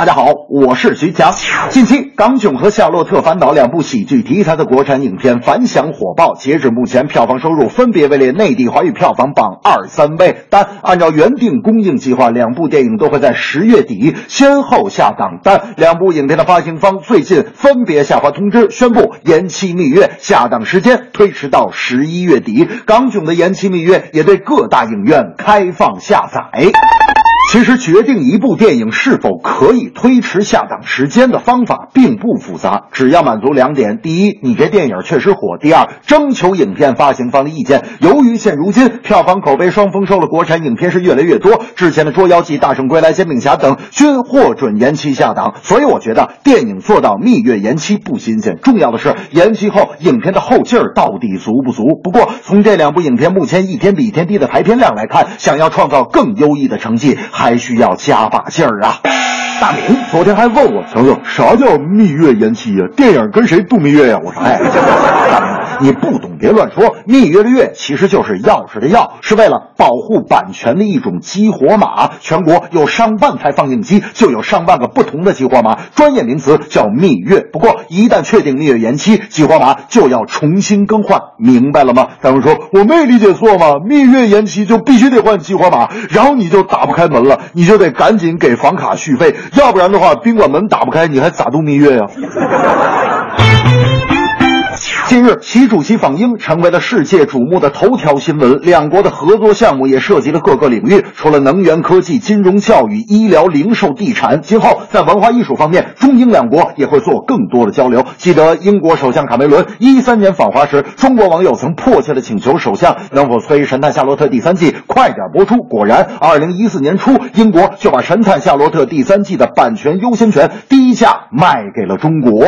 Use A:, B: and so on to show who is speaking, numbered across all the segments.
A: 大家好，我是徐强。近期，《港囧》和《夏洛特烦恼》两部喜剧题材的国产影片反响火爆，截止目前，票房收入分别位列内地华语票房榜二三位。但按照原定公映计划，两部电影都会在十月底先后下档。但两部影片的发行方最近分别下发通知，宣布延期蜜月，下档时间推迟到十一月底。《港囧》的延期蜜月也对各大影院开放下载。其实决定一部电影是否可以推迟下档时间的方法并不复杂，只要满足两点：第一，你这电影确实火；第二，征求影片发行方的意见。由于现如今票房口碑双丰收的国产影片是越来越多，之前的《捉妖记》《大圣归来》《煎饼侠》等均获准延期下档，所以我觉得电影做到蜜月延期不新鲜，重要的是延期后影片的后劲儿到底足不足。不过从这两部影片目前一天比一天低的排片量来看，想要创造更优异的成绩。还需要加把劲儿啊！大明昨天还问我强哥啥叫蜜月延期呀？电影跟谁度蜜月呀？我说哎，大明。你不懂别乱说，蜜月的月其实就是钥匙的钥，是为了保护版权的一种激活码。全国有上万台放映机，就有上万个不同的激活码，专业名词叫蜜月。不过一旦确定蜜月延期，激活码就要重新更换，明白了吗？咱们说我没理解错吗？蜜月延期就必须得换激活码，然后你就打不开门了，你就得赶紧给房卡续费，要不然的话宾馆门打不开，你还咋度蜜月呀？近日，习主席访英成为了世界瞩目的头条新闻。两国的合作项目也涉及了各个领域，除了能源科技、金融、教育、医疗、零售、地产，今后在文化艺术方面，中英两国也会做更多的交流。记得英国首相卡梅伦一三年访华时，中国网友曾迫切的请求首相能否催《神探夏洛特》第三季快点播出。果然，二零一四年初，英国就把《神探夏洛特》第三季的版权优先权低价卖给了中国。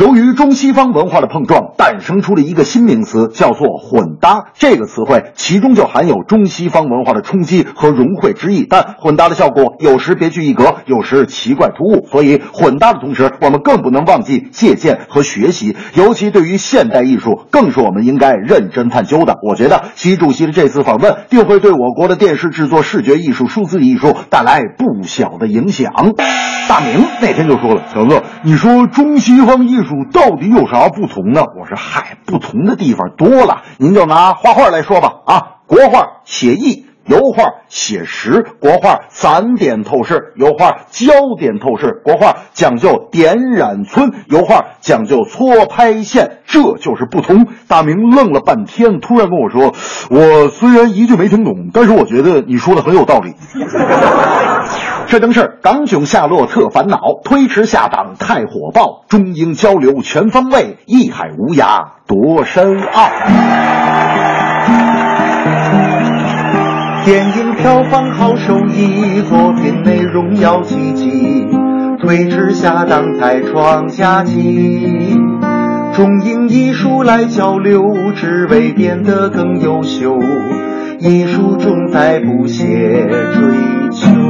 A: 由于中西方文化的碰撞，诞生出了一个新名词，叫做“混搭”。这个词汇其中就含有中西方文化的冲击和融汇之意。但混搭的效果有时别具一格，有时奇怪突兀。所以，混搭的同时，我们更不能忘记借鉴和学习。尤其对于现代艺术，更是我们应该认真探究的。我觉得，习主席的这次访问，定会对我国的电视制作、视觉艺术、数字艺术带来不小的影响。大明那天就说了：“强子，你说中西方艺术术。”到底有啥不同呢？我说嗨，不同的地方多了。您就拿画画来说吧，啊，国画写意，油画写实，国画散点透视，油画焦点透视，国画讲究点染皴，油画讲究搓拍线，这就是不同。大明愣了半天，突然跟我说：“我虽然一句没听懂，但是我觉得你说的很有道理。”这正是《港囧夏洛特烦恼》推迟下档太火爆，中英交流全方位，一海无涯多深奥。
B: 电影票房好收益，作品内容要积极，推迟下档再创佳绩。中英艺术来交流，只为变得更优秀，艺术重在不懈追求。